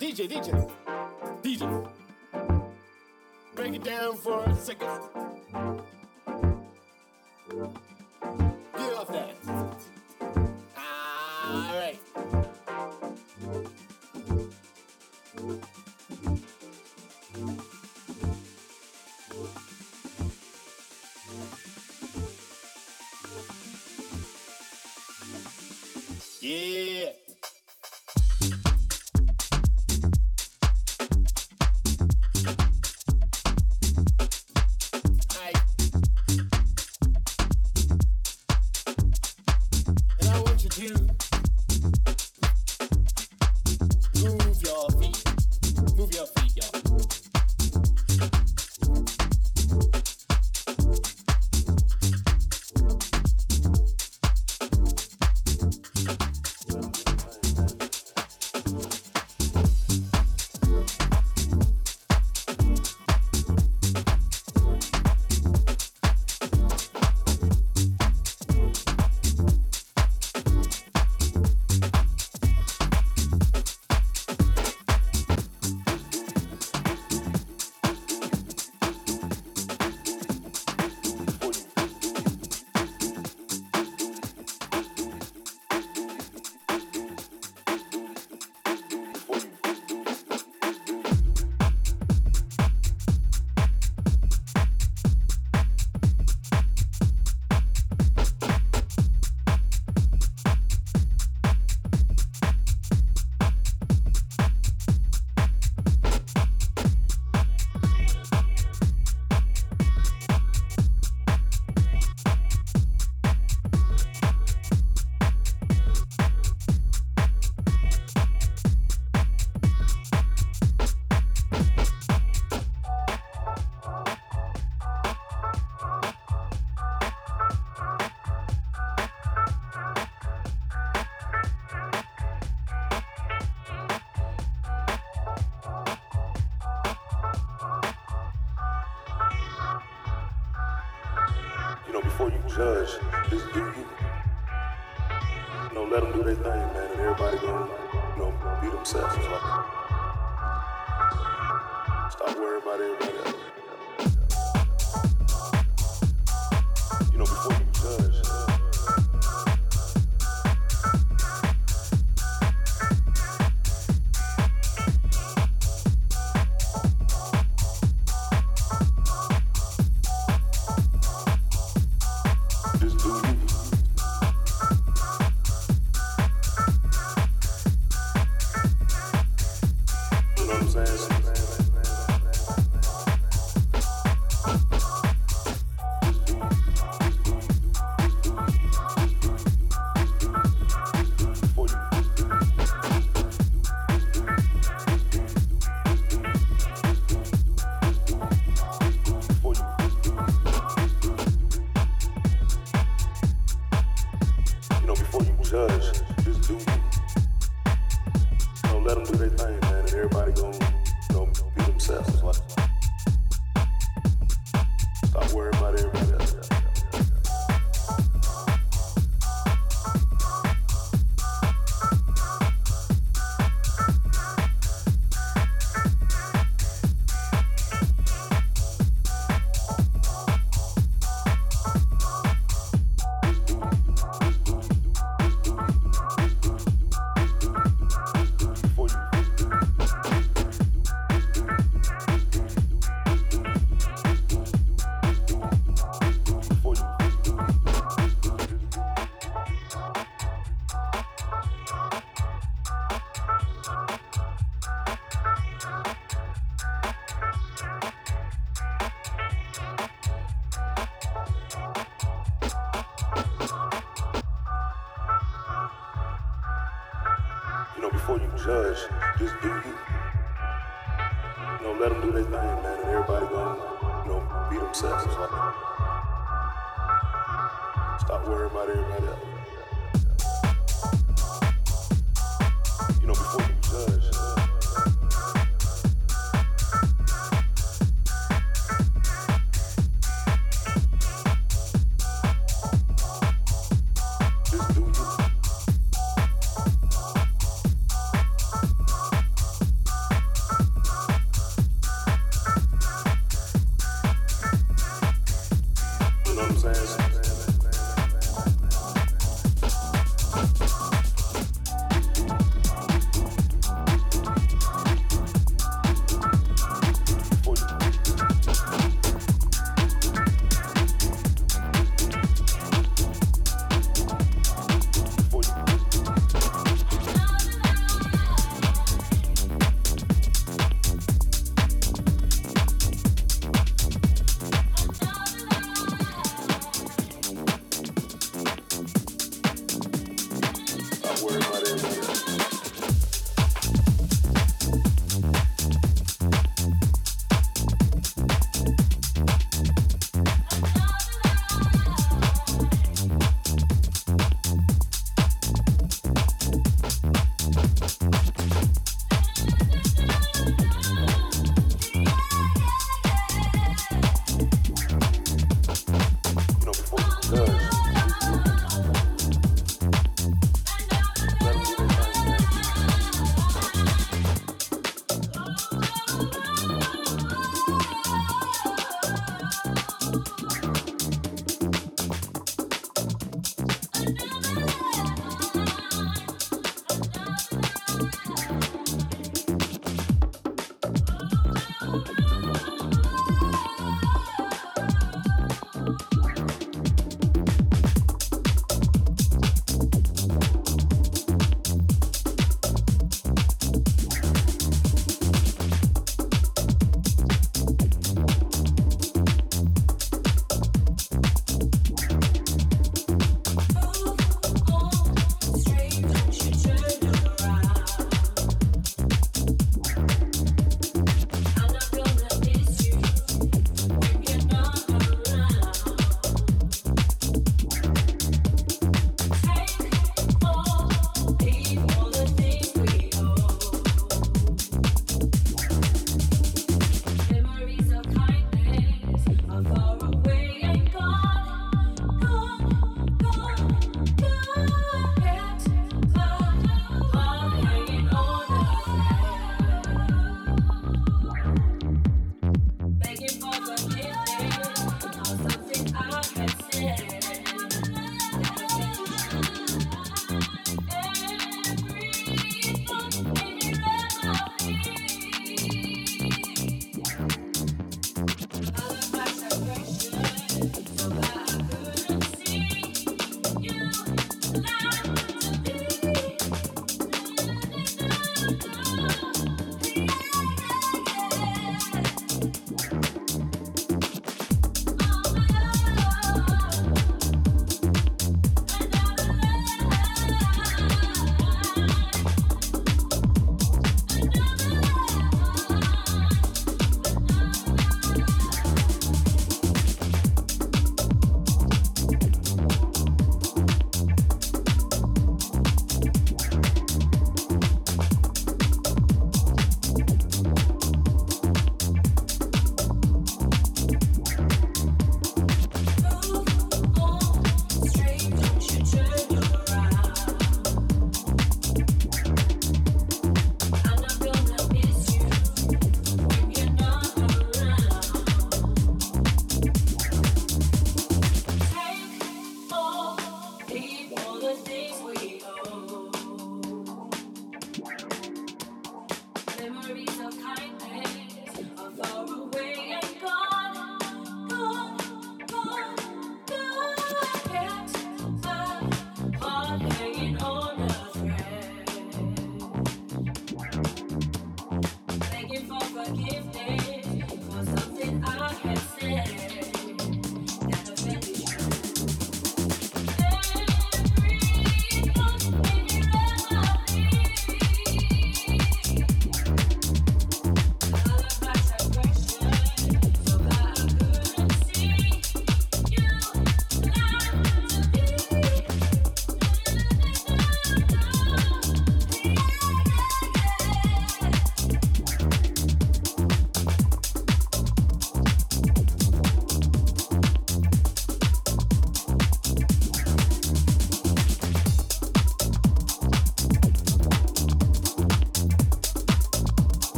You know,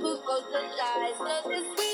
who spoke the lies. Does this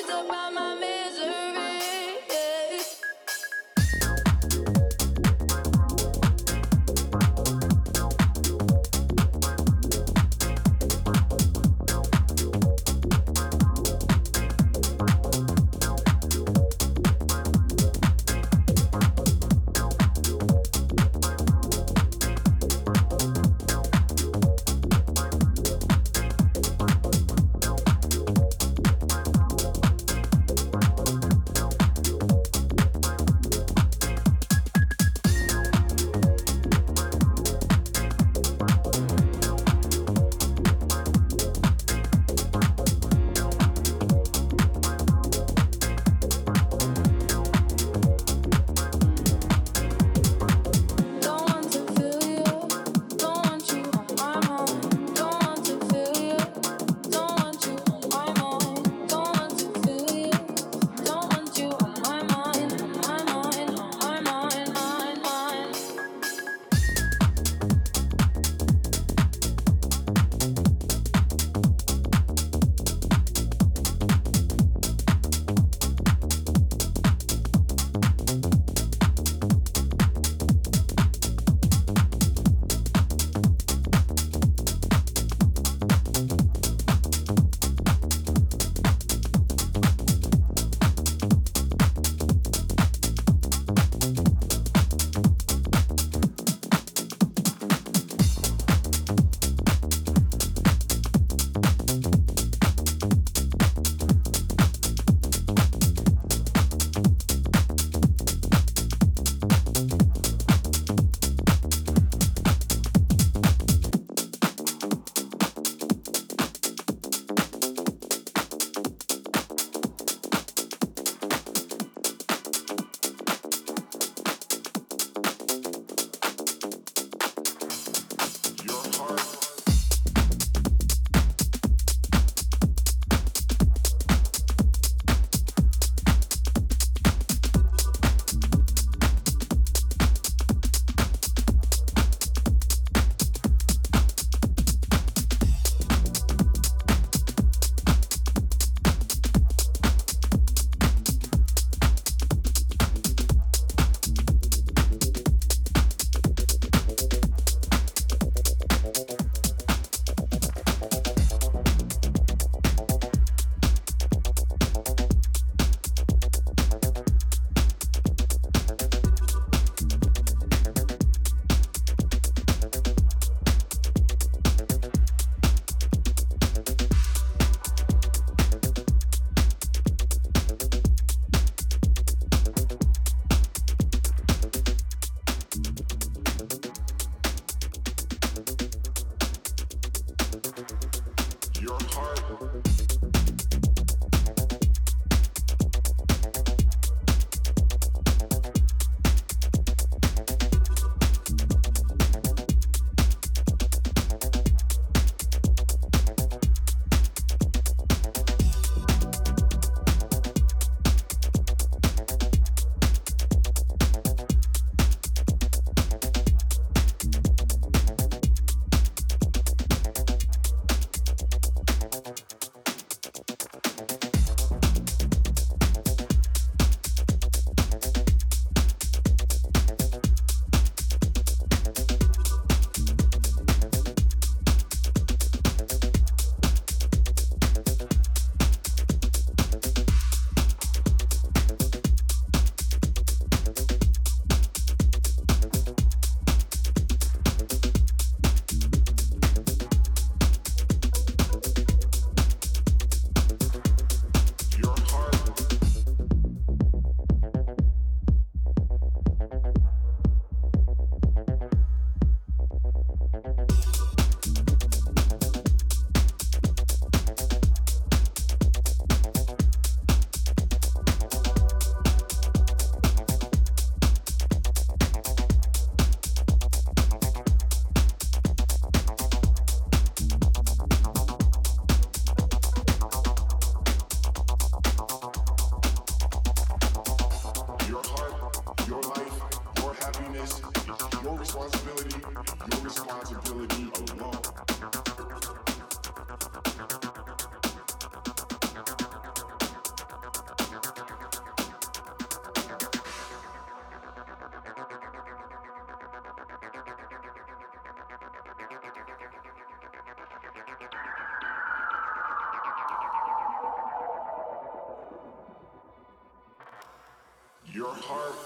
Thank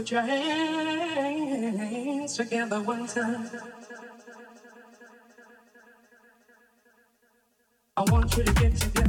Put your hands together one time. I want you to get together.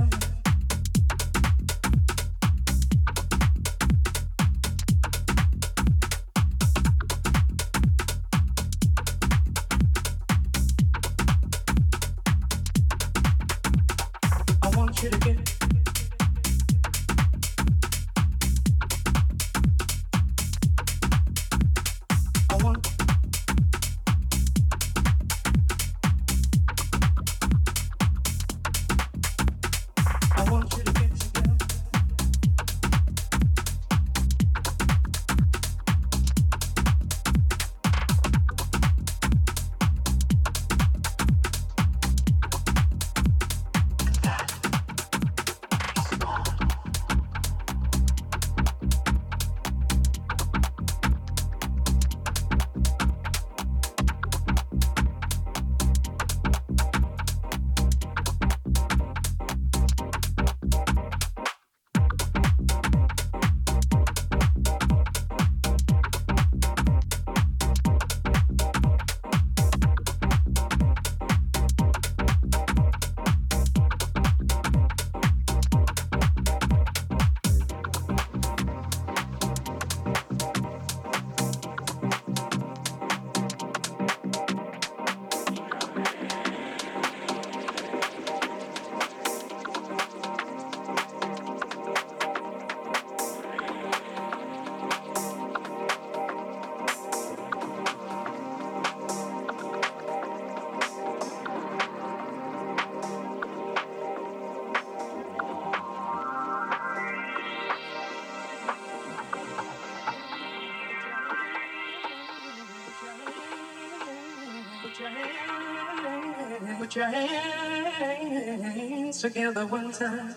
Put your hands together one time.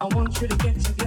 I want you to get together.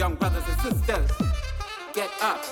Young brothers and sisters, get up.